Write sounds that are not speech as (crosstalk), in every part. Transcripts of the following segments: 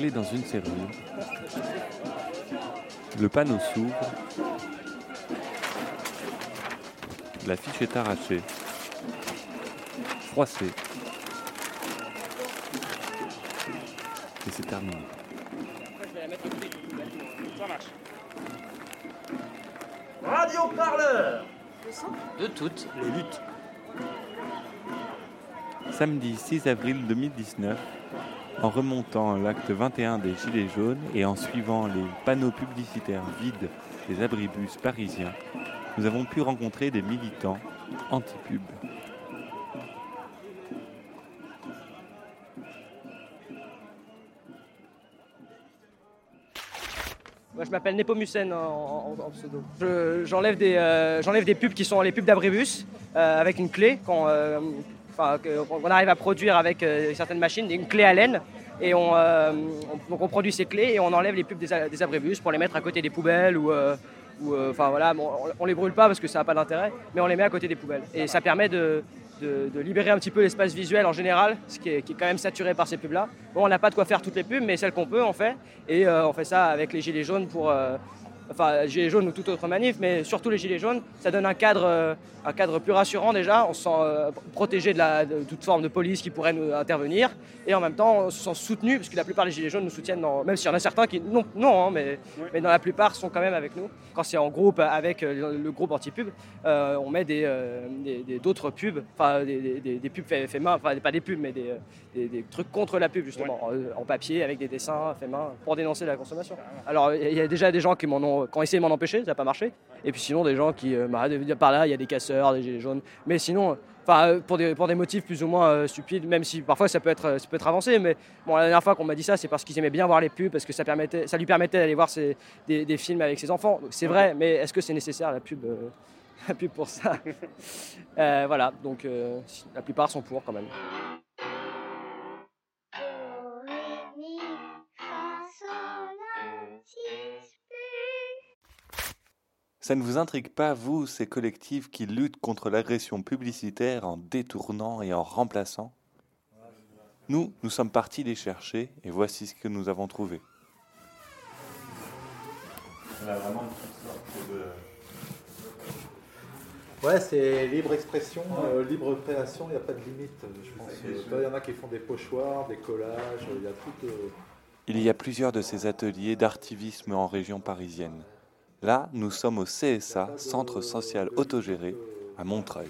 Clé dans une serrure. Le panneau s'ouvre. La fiche est arrachée. Froissée. Et c'est terminé. Radio parleur De toutes. Les luttes. Samedi 6 avril 2019, en remontant l'acte 21 des Gilets jaunes et en suivant les panneaux publicitaires vides des abribus parisiens, nous avons pu rencontrer des militants anti-pub. Moi, je m'appelle Nepomucène en, pseudo. Je- J'enlève des, euh, des pubs qui sont les pubs d'abribus euh, avec une clé qu'on euh, enfin, qu'on arrive à produire avec euh, certaines machines, une clé à laine. Et on, euh, on- produit ces clés et on enlève les pubs des, des abribus pour les mettre à côté des poubelles ou, euh, enfin voilà, on, on les brûle pas parce que ça n'a pas d'intérêt, mais on les met à côté des poubelles. Et ça permet de, libérer un petit peu l'espace visuel en général, ce qui est, quand même saturé par ces pubs-là. Bon, on n'a pas de quoi faire toutes les pubs, mais celles qu'on peut, on fait. Et on fait ça avec les gilets jaunes pour, enfin gilets jaunes ou toute autre manif, mais surtout les gilets jaunes, ça donne un cadre, euh, un cadre plus rassurant déjà. On se sent euh, protégé de, la, de toute forme de police qui pourrait nous intervenir, et en même temps on se sent soutenu parce que la plupart des gilets jaunes nous soutiennent, dans- même s'il y en a certains qui non, non, hein, mais, mais dans la plupart sont quand même avec nous. Quand c'est en groupe avec euh, le, groupe anti-pub, euh, on met des, euh, d'autres pubs, enfin des, des- des- des pubs fait main, enfin pas des pubs, mais des, trucs contre la pub justement, euh, en papier avec des dessins faits main pour dénoncer la consommation. Alors il y a déjà des gens qui m'en ont, qui ont essayé de m'en empêcher, ça n'a pas marché. Et puis sinon des gens qui, euh, bah, par là il y a des casseurs, des gilets jaunes, mais sinon. euh, Enfin, euh, pour des, pour des motifs plus ou moins euh, stupides, même si parfois ça peut être, ça peut être avancé. Mais bon, la dernière fois qu'on m'a dit ça, c'est parce qu'ils aimaient bien voir les pubs, parce que ça, permettait, ça lui permettait d'aller voir ses- des, des films avec ses enfants. C'est vrai, mais est-ce que c'est nécessaire la pub, euh, (laughs) la pub pour ça? (laughs) Euh, Voilà, donc la plupart sont pour quand même. Ça ne vous intrigue pas, vous, ces collectifs qui luttent contre l'agression publicitaire en détournant et en remplaçant? Nous, nous sommes partis les chercher et voici ce que nous avons trouvé. On a vraiment sortes de... Ouais, c'est libre expression, euh, libre création, il n'y a pas de limite, je pense. Euh, Il y en a qui font des pochoirs, des collages, il y a tout. euh, Il y a plusieurs de ces ateliers d'artivisme en région parisienne. Là, nous sommes au CSA, Centre social autogéré, à Montreuil.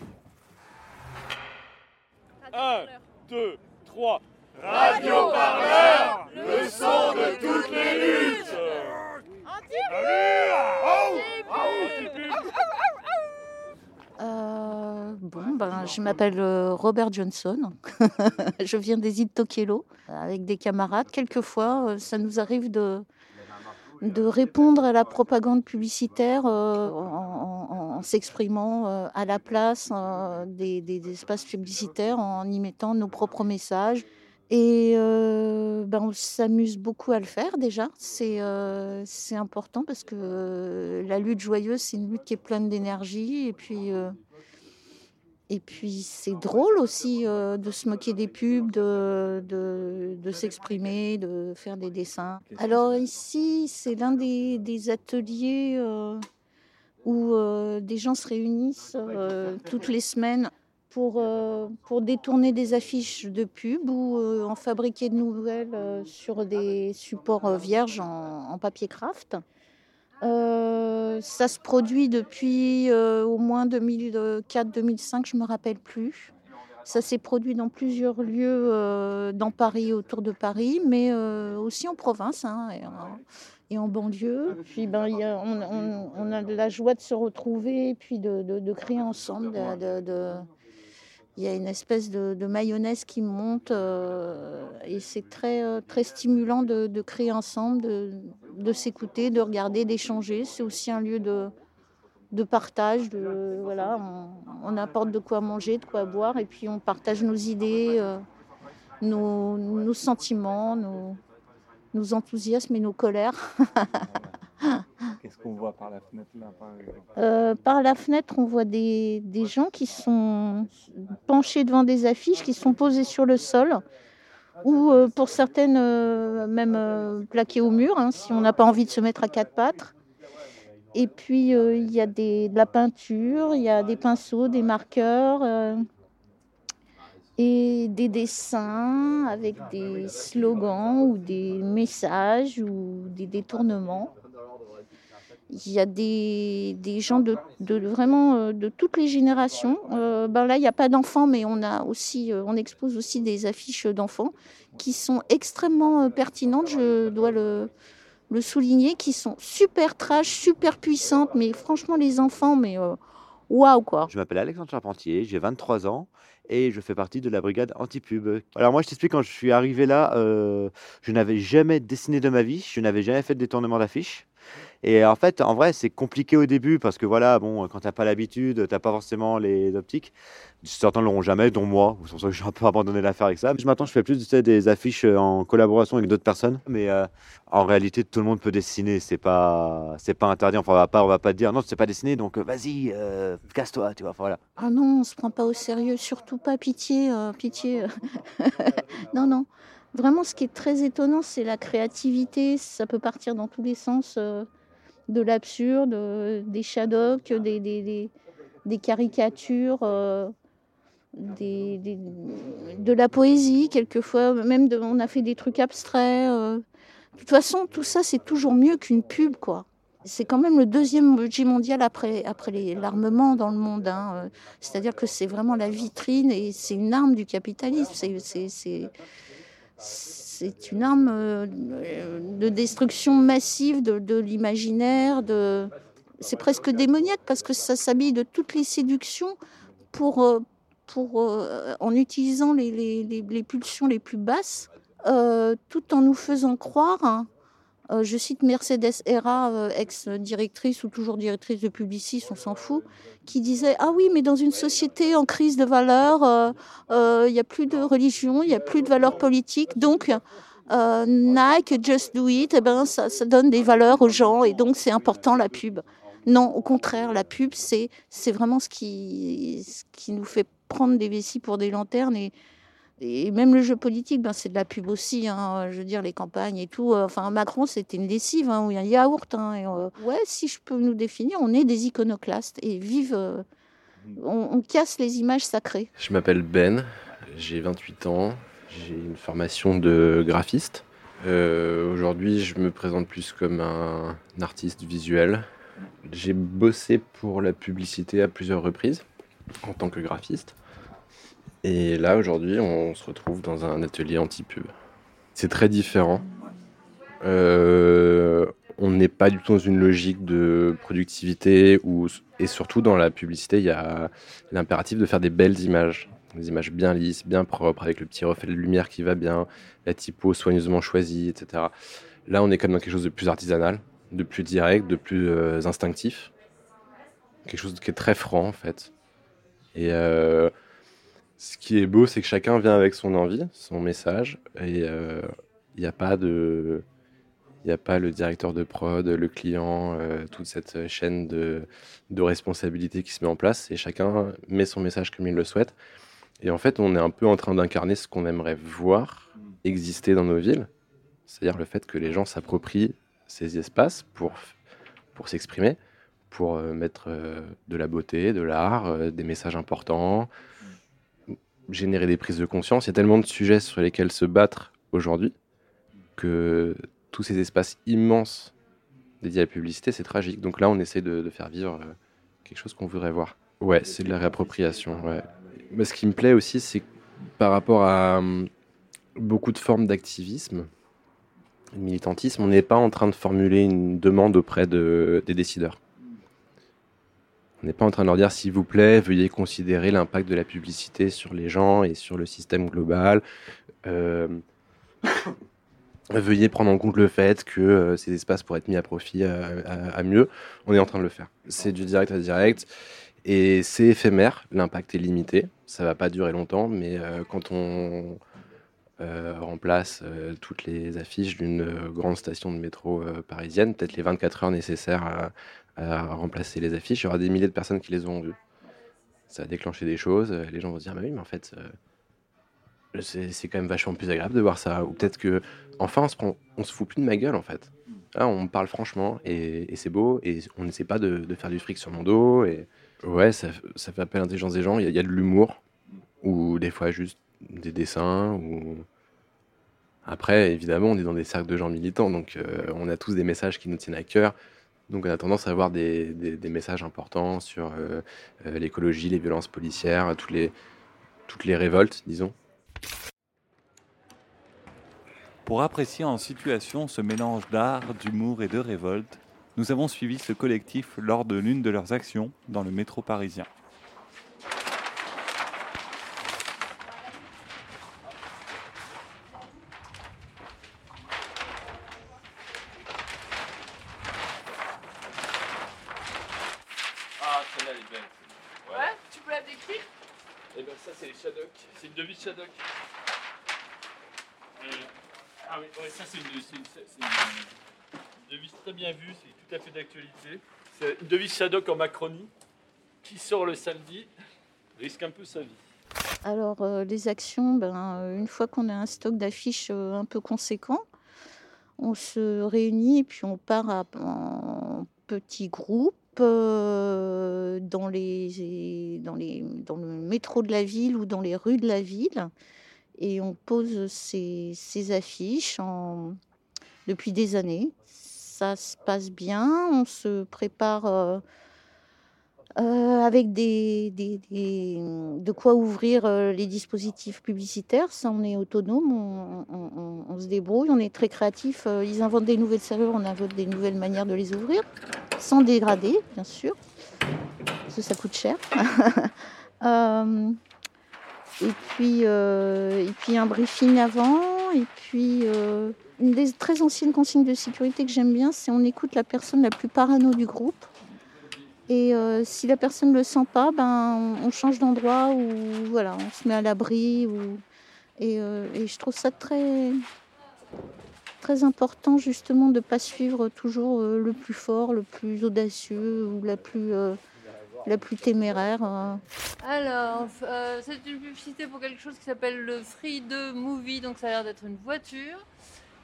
1, 2, 3. Radio Parleur, le son de toutes les luttes. Euh, bon, ben, je m'appelle euh, Robert Johnson. (laughs) je viens des îles Tokelau avec des camarades. Quelquefois, euh, ça nous arrive de, de répondre à la propagande publicitaire euh, en, s'exprimant euh, à la place euh, des, espaces publicitaires, en y mettant nos propres messages. Et ben, on s'amuse beaucoup à le faire déjà. C'est important parce que la lutte joyeuse, c'est une lutte qui est pleine d'énergie. Et puis, et puis c'est drôle aussi euh, de se moquer des pubs, de, de, s'exprimer, de faire des dessins. Alors ici, c'est l'un des, des ateliers euh, où euh, des gens se réunissent toutes les semaines pour, pour détourner des affiches de pub ou en fabriquer de nouvelles sur des supports vierges en, en papier craft. Euh, ça se produit depuis euh, au moins 2004-2005, je ne me rappelle plus. Ça s'est produit dans plusieurs lieux euh, dans Paris, autour de Paris, mais euh, aussi en province hein, et, en, banlieue. Puis ben, on, a de la joie de se retrouver et puis de, de- créer ensemble. Il y a une espèce de, mayonnaise qui monte euh, et c'est très, euh, très stimulant de, créer ensemble, de, s'écouter, de regarder, d'échanger. C'est aussi un lieu de, partage. Voilà, on, apporte de quoi manger, de quoi boire et puis on partage nos idées, euh, nos, sentiments, nos enthousiasmes et nos colères. (laughs) Qu'est-ce qu'on voit par la fenêtre Euh, par la fenêtre, on voit des, des gens qui sont penchés devant des affiches, qui sont posées sur le sol. ou euh, pour certaines euh, même plaquées au mur, hein, si on n'a pas envie de se mettre à quatre pattes. Et puis il y a des, de la peinture, il y a des pinceaux, des marqueurs et des dessins avec des slogans ou des messages ou des détournements. Il y a des, gens de, vraiment de toutes les générations. Euh, ben là, il n'y a pas d'enfants, mais on, a aussi, on expose aussi des affiches d'enfants qui sont extrêmement pertinentes, je dois le, souligner, qui sont super trash, super puissantes. Mais franchement, les enfants, mais waouh quoi. Je m'appelle Alexandre Charpentier, j'ai 23 ans et je fais partie de la brigade anti-pub. Alors moi je t'explique, quand je suis arrivé là, euh, je n'avais jamais dessiné de ma vie, je n'avais jamais fait de détournement d'affiches. Et en fait, en vrai, c'est compliqué au début parce que voilà, bon, quand t'as pas l'habitude, t'as pas forcément les optiques. Certains l'auront jamais, dont moi. C'est pour ça que j'ai un peu abandonné l'affaire avec ça. Maintenant, je fais plus tu des affiches en collaboration avec d'autres personnes. Mais euh, en réalité, tout le monde peut dessiner. C'est pas, c'est pas interdit. Enfin, on va on va pas te dire non, tu sais pas dessiner, donc euh, vas-y, euh, casse-toi, tu vois. Voilà. Ah non, on se prend pas au sérieux, surtout pas pitié, pitié. (laughs) non, non. Vraiment, ce qui est très étonnant, c'est la créativité. Ça peut partir dans tous les sens de l'absurde, euh, des shadocks, des, des, des, caricatures, euh, des, de la poésie, quelquefois, même de, on a fait des trucs abstraits. Euh. De toute façon, tout ça, c'est toujours mieux qu'une pub, quoi. C'est quand même le deuxième budget mondial après, après l'armement dans le monde. Hein. C'est-à-dire que c'est vraiment la vitrine et c'est une arme du capitalisme. C'est c'est une arme euh, de destruction massive de, l'imaginaire. C'est presque démoniaque parce que ça s'habille de toutes les séductions pour, euh, pour, euh, en utilisant les, les, pulsions les plus basses, tout en nous faisant croire je cite Mercedes Hera, euh, ex-directrice ou toujours directrice de Publicis, on s'en fout, qui disait Ah oui, mais dans une société en crise de valeurs, euh, il n'y a plus de religion, il n'y a plus de valeurs politiques, donc Nike, Just Do It, eh ben, ça, donne des valeurs aux gens et donc c'est important la pub. Non, au contraire, la pub, c'est vraiment ce qui, ce qui nous fait prendre des vessies pour des lanternes et, et même le jeu politique, ben, c'est de la pub aussi. Hein, je veux dire, les campagnes et tout. Euh, enfin, Macron, c'était une lessive, hein, ou un yaourt. Hein, euh, ouais, si je peux nous définir, on est des iconoclastes et vive. Euh, on, casse les images sacrées. Je m'appelle Ben, j'ai 28 ans, j'ai une formation de graphiste. Aujourd'hui, je me présente plus comme un artiste visuel. J'ai bossé pour la publicité à plusieurs reprises en tant que graphiste. Et là, aujourd'hui, on se retrouve dans un atelier anti-pub. C'est très différent. Euh, on n'est pas du tout dans une logique de productivité ou, et surtout dans la publicité, il y a l'impératif de faire des belles images. Des images bien lisses, bien propres, avec le petit reflet de lumière qui va bien, la typo soigneusement choisie, etc. Là, on est même dans quelque chose de plus artisanal, de plus direct, de plus euh, instinctif. Quelque chose qui est très franc, en fait. Et euh, ce qui est beau, c'est que chacun vient avec son envie, son message, et il euh, n'y a pas de. Il a pas le directeur de prod, le client, euh, toute cette chaîne de, de responsabilité qui se met en place et chacun met son message comme il le souhaite. Et en fait, on est un peu en train d'incarner ce qu'on aimerait voir exister dans nos villes, c'est-à-dire le fait que les gens s'approprient ces espaces pour, pour s'exprimer, pour euh, mettre de la beauté, de l'art, des messages importants, générer des prises de conscience. Il y a tellement de sujets sur lesquels se battre aujourd'hui que tous ces espaces immenses dédiés à la publicité, c'est tragique. Donc là, on essaie de, faire vivre euh, quelque chose qu'on voudrait voir. Ouais, c'est de la réappropriation. Ouais. Mais ce qui me plaît aussi, c'est par rapport à hum, beaucoup de formes d'activisme, de militantisme, on n'est pas en train de formuler une demande auprès de, des décideurs. On n'est pas en train de leur dire, s'il vous plaît, veuillez considérer l'impact de la publicité sur les gens et sur le système global. Euh, (coughs) veuillez prendre en compte le fait que euh, ces espaces pourraient être mis à profit à, mieux. On est en train de le faire. C'est du direct à direct. Et c'est éphémère, l'impact est limité, ça va pas durer longtemps, mais euh, quand on remplace toutes les affiches d'une grande station de métro parisienne, peut-être les 24 heures nécessaires à, remplacer les affiches, il y aura des milliers de personnes qui les auront vues. Ça a déclenché des choses, les gens vont se dire, bah oui, mais en fait, euh, c'est quand même vachement plus agréable de voir ça. Ou peut-être que, enfin, on se, fout plus de ma gueule en fait. On parle franchement et, c'est beau et on n'essaie pas de, faire du fric sur mon dos. Et ouais, ça, fait appel à l'intelligence des gens. Il y a de l'humour ou des fois juste des dessins. Ou... Après, évidemment, on est dans des cercles de gens militants, donc euh, on a tous des messages qui nous tiennent à cœur. Donc on a tendance à avoir des, messages importants sur euh, euh, l'écologie, les violences policières, toutes les, toutes les révoltes, disons. Pour apprécier en situation ce mélange d'art, d'humour et de révolte, nous avons suivi ce collectif lors de l'une de leurs actions dans le métro parisien. Ah, celle-là, elle est belle. celle-là. Ouais, tu peux la décrire Et ben ça, c'est les Shadok. C'est une devise Shadok. Euh, ah oui, ça, c'est une, devise très bien vue. C'est tout à fait d'actualité. C'est une devise Shadok en Macronie. Qui sort le samedi risque un peu sa vie. Alors, euh, les actions, ben, euh, une fois qu'on a un stock d'affiches euh, un peu conséquent, on se réunit et puis on part en petits groupes dans, les, dans, les, dans le métro de la ville ou dans les rues de la ville. Et on pose ces, affiches depuis des années. Ça se passe bien, on se prépare. euh, euh, avec de quoi ouvrir euh, les dispositifs publicitaires. Ça, on est autonome, on, se débrouille, on est très créatif. Ils inventent des nouvelles serrures, on invente des nouvelles manières de les ouvrir, sans dégrader, bien sûr, parce que ça coûte cher. (laughs) Et puis, euh, et puis un briefing avant, et puis euh, une des très anciennes consignes de sécurité que j'aime bien, c'est on écoute la personne la plus parano du groupe. Et euh, si la personne ne le sent pas, ben, on, change d'endroit ou voilà, on se met à l'abri. Et, je trouve ça très, très important justement de ne pas suivre toujours le plus fort, le plus audacieux ou la plus, la plus téméraire. euh. Alors, euh, c'est une publicité pour quelque chose qui s'appelle le Free 2 Movie, donc ça a l'air d'être une voiture.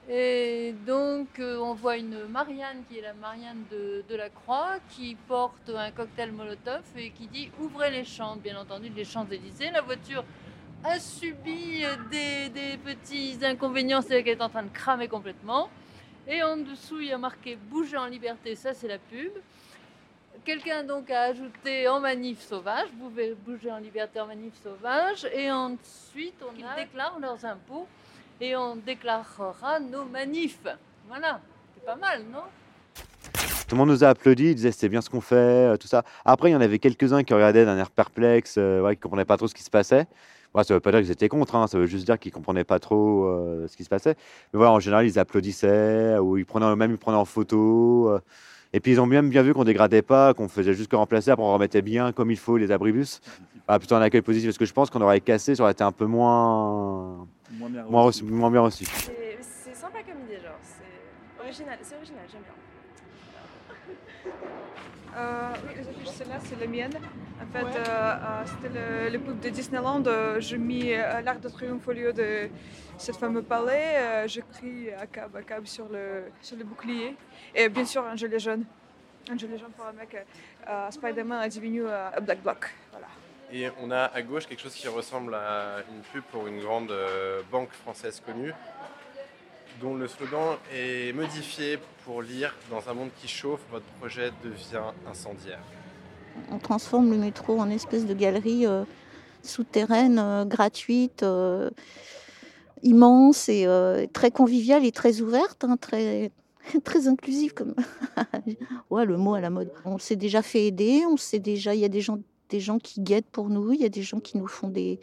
Et donc, euh, on voit une Marianne qui est la Marianne de, la Croix, qui porte un cocktail Molotov et qui dit Ouvrez les chantres, bien entendu, les Champs-Élysées. La voiture a subi des, petits inconvénients, c'est-à-dire qu'elle est en train de cramer complètement. Et en dessous, il y a marqué Bouger en liberté, ça c'est la pub. Quelqu'un donc a ajouté en manif sauvage, vous pouvez bouger en liberté en manif sauvage, et ensuite on a... déclarent leurs impôts et on déclarera nos manifs. Voilà, c'est pas mal, non? Tout le monde nous a applaudi, ils disaient c'était bien ce qu'on fait, euh, tout ça. Après, il y en avait quelques-uns qui regardaient d'un air perplexe, euh, ouais, qui ne comprenaient pas trop ce qui se passait. Ouais, ça ne veut pas dire qu'ils étaient contre, hein, ça veut juste dire qu'ils ne comprenaient pas trop euh, ce qui se passait. Mais voilà, en général, ils applaudissaient, ou ils prenaient même ils prenaient en photo. euh, et puis ils ont même bien vu qu'on dégradait pas, qu'on faisait juste que remplacer, après on remettait bien comme il faut les abribus. (laughs) Ah, plutôt un accueil positif, parce que je pense qu'on aurait cassé, ça aurait été un peu moins, Moins bien moins, reçu. reçu- moins bien reçu. C'est c'est sympa comme idée, genre. C'est original, c'est original, j'aime bien. Euh, oui, les affiches, celle-là, c'est la mienne. En fait, euh, euh, c'était le, le pub de Disneyland. J'ai mis euh, l'Arc de Triomphe au lieu de ce fameux palais. Euh, J'ai pris à cab, à cab sur le, sur le bouclier. Et bien sûr, un gilet jaune. Un gilet jaune pour un mec. Euh, Spider-Man est devenu euh, un Black Bloc. Voilà. Et on a à gauche quelque chose qui ressemble à une pub pour une grande euh, banque française connue, dont le slogan est modifié pour lire Dans un monde qui chauffe, votre projet devient incendiaire. On transforme le métro en espèce de galerie euh, souterraine, euh, gratuite, euh, immense et très conviviale et très ouverte, hein, très, (laughs) très inclusive comme (laughs) ouais, le mot à la mode. On s'est déjà fait aider, on sait déjà, il y a des gens, des gens qui guettent pour nous, il y a des gens qui nous font des,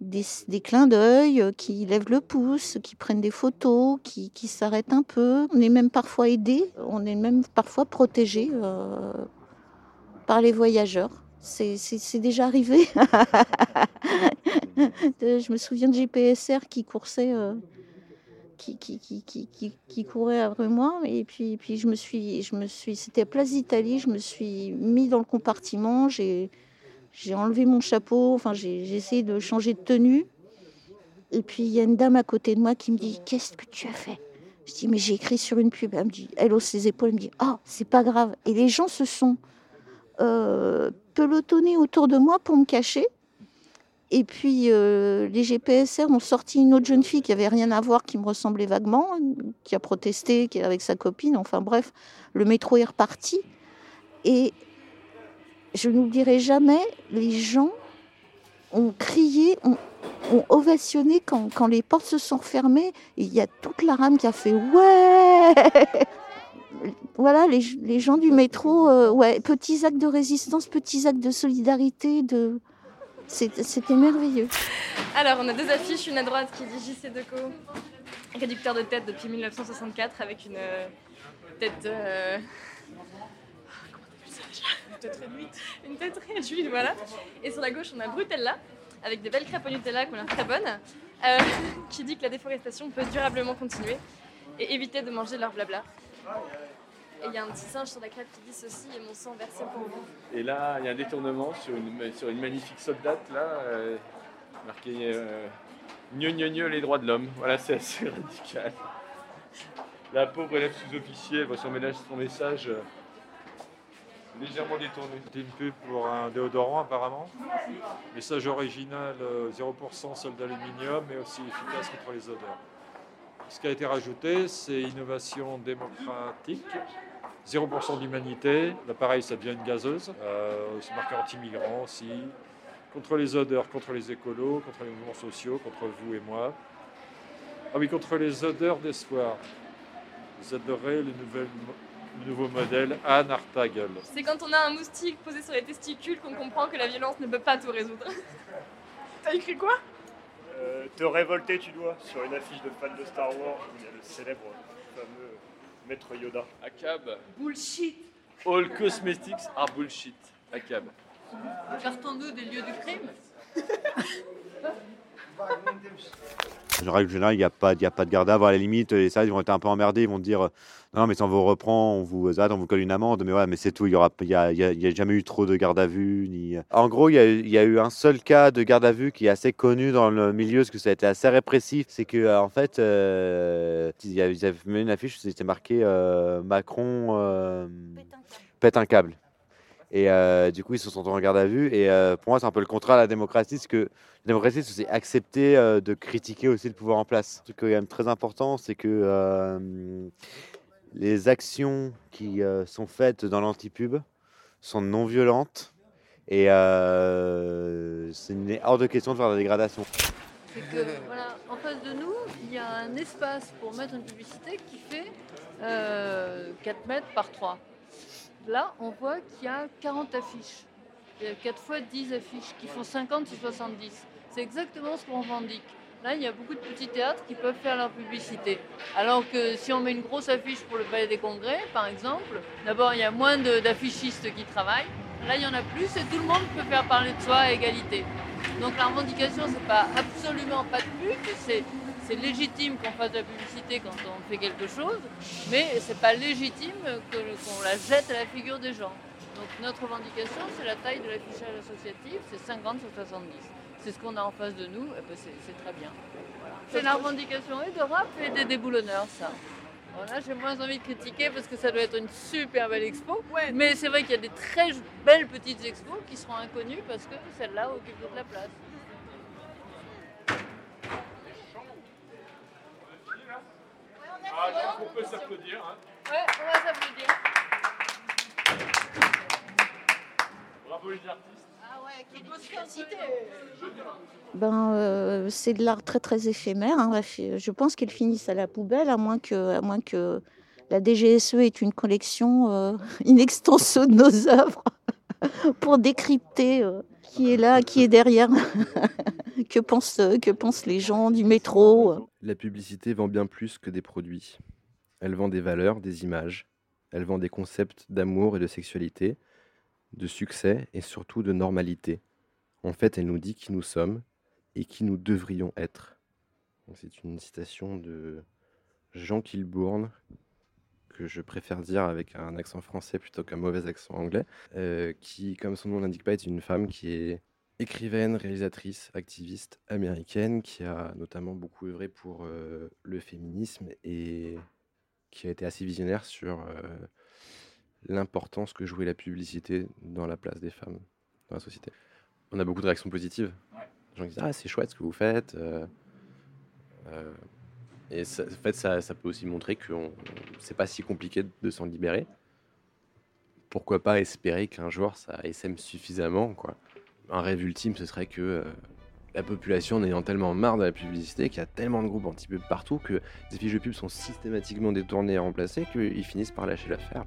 des, clins d'œil, euh, qui lèvent le pouce, qui prennent des photos, qui, s'arrêtent un peu. On est même parfois aidé, on est même parfois protégé euh, par les voyageurs. C'est déjà arrivé. (laughs) Je me souviens de GPSR qui coursait, euh, courait après moi. Et puis, je me suis, c'était à Place d'Italie. Je me suis mis dans le compartiment. J'ai, j'ai enlevé mon chapeau. Enfin, j'ai essayé de changer de tenue. Et puis il y a une dame à côté de moi qui me dit Qu'est-ce que tu as fait? Je dis Mais j'ai écrit sur une pub. Elle me dit Elle hausse ses épaules, elle me dit Oh, c'est pas grave. Et les gens se sont euh, pelotonnés autour de moi pour me cacher. Et puis euh, les GPSR ont sorti une autre jeune fille qui avait rien à voir, qui me ressemblait vaguement, qui a protesté, qui est avec sa copine. Enfin bref, le métro est reparti. Et je n'oublierai jamais, les gens ont crié, ont, ovationné quand, quand les portes se sont refermées. Et Il y a toute la rame qui a fait ouais. Voilà, les, les gens du métro, euh, ouais, petits actes de résistance, petits actes de solidarité, de, c'était merveilleux. Alors, on a deux affiches, une à droite qui dit JC Deco, réducteur de tête depuis 1964, avec une euh, tête. euh, comment on appelle ça déjà Une tête réduite. Une tête réduite, voilà. Et sur la gauche, on a Brutella, avec des belles crêpes au Nutella qui ont l'air très bonnes, euh, (laughs) qui dit que la déforestation peut durablement continuer et éviter de manger leur blabla. Et il y a un petit singe sur la crêpe qui dit ceci est mon sang versé pour vous. Et là, il y a un détournement sur une, sur une magnifique soldate, là, euh, marqué euh, Gneu, gneu, les droits de l'homme. Voilà, c'est assez (laughs) radical. La pauvre élève sous-officier, voit son, son message euh, légèrement détourné. C'était une pub pour un déodorant apparemment. Message original euh, 0% sol d'aluminium mais aussi efficace contre les odeurs. Ce qui a été rajouté, c'est innovation démocratique, 0% d'humanité. L'appareil, ça devient une gazeuse. Euh, c'est marqué anti-migrants aussi. Contre les odeurs, contre les écolos, contre les mouvements sociaux, contre vous et moi. Ah oui, contre les odeurs d'espoir. Vous adorez le, nouvel mo- le nouveau modèle Anne Artagel. C'est quand on a un moustique posé sur les testicules qu'on comprend que la violence ne peut pas tout résoudre. (laughs) T'as écrit quoi? Euh, te révolter tu dois sur une affiche de fan de Star Wars où il y a le célèbre fameux maître Yoda. ACAB. Bullshit All cosmetics are bullshit. ACAB. Partons-nous des lieux du crime (laughs) En règle générale, il n'y a, pas- a pas de garde à la limite, les services vont être un peu emmerdés. Ils vont dire euh, Non, mais si on vous reprend, on vous, on vous colle une amende. Mais ouais, mais c'est tout. Il n'y a, y y a- jamais eu trop de garde à vue. Ni... En gros, il y, a, eu- un seul cas de garde à vue qui est assez connu dans le milieu, parce que ça a été assez répressif. C'est que euh, en fait, euh, ils avaient mis une affiche où c'était marqué euh, Macron euh, pète un câble. Et euh, du coup, ils se sont en garde à vue. Et euh, pour moi, c'est un peu le contraire de la démocratie, parce que la démocratie, c'est accepter euh, de critiquer aussi le pouvoir en place. Un truc quand même très important, c'est que les actions qui sont faites dans l'antipub sont non violentes. Et c'est hors de question de faire de la dégradation. En face de nous, il y a un espace pour mettre une publicité qui fait euh, 4 mètres par 3. Là, on voit qu'il y a 40 affiches. Il y a 4 fois 10 affiches qui font 50 sur 70. C'est exactement ce qu'on revendique. Là, il y a beaucoup de petits théâtres qui peuvent faire leur publicité. Alors que si on met une grosse affiche pour le Palais des Congrès, par exemple, d'abord, il y a moins d'affichistes qui travaillent. Là, il y en a plus et tout le monde peut faire parler de soi à égalité. Donc la revendication, c'est pas absolument pas de pub, c'est c'est légitime qu'on fasse de la publicité quand on fait quelque chose, mais c'est pas légitime qu'on la jette à la figure des gens. Donc notre revendication, c'est la taille de l'affichage associatif, c'est 50 sur 70. C'est ce qu'on a en face de nous, et ben c'est très bien. Voilà. C'est la revendication et de rap et des déboulonneurs, ça. Voilà, j'ai moins envie de critiquer parce que ça doit être une super belle expo. Mais c'est vrai qu'il y a des très belles petites expos qui seront inconnues parce que celle-là occupe toute la place. Ah, je crois qu'on peut s'applaudir. Hein. Ouais, on va s'applaudir. Bravo les artistes. Ah ouais, quelle efficacité Ben, euh, c'est de l'art très très éphémère. hein. Je pense qu'ils finissent à la poubelle, à moins que, à moins que la DGSE ait une collection, euh, (laughs) une extenso de nos œuvres (laughs) pour décrypter euh, qui est là, qui est derrière, (laughs) que, pensent, que pensent les gens du métro? La publicité vend bien plus que des produits. Elle vend des valeurs, des images. Elle vend des concepts d'amour et de sexualité, de succès et surtout de normalité. En fait, elle nous dit qui nous sommes et qui nous devrions être. C'est une citation de Jean Kilbourne, que je préfère dire avec un accent français plutôt qu'un mauvais accent anglais, euh, qui, comme son nom l'indique pas, est une femme qui est écrivaine, réalisatrice, activiste américaine qui a notamment beaucoup œuvré pour euh, le féminisme et qui a été assez visionnaire sur euh, l'importance que jouait la publicité dans la place des femmes dans la société. On a beaucoup de réactions positives. Les gens qui disent Ah, c'est chouette ce que vous faites. euh, euh, et ça, en fait, ça, ça peut aussi montrer que c'est pas si compliqué de s'en libérer. Pourquoi pas espérer qu'un jour ça essaime suffisamment quoi. Un rêve ultime, ce serait que euh, la population en ayant tellement marre de la publicité, qu'il y a tellement de groupes anti-pub partout, que les fiches de pub sont systématiquement détournées et remplacées, qu'ils finissent par lâcher l'affaire.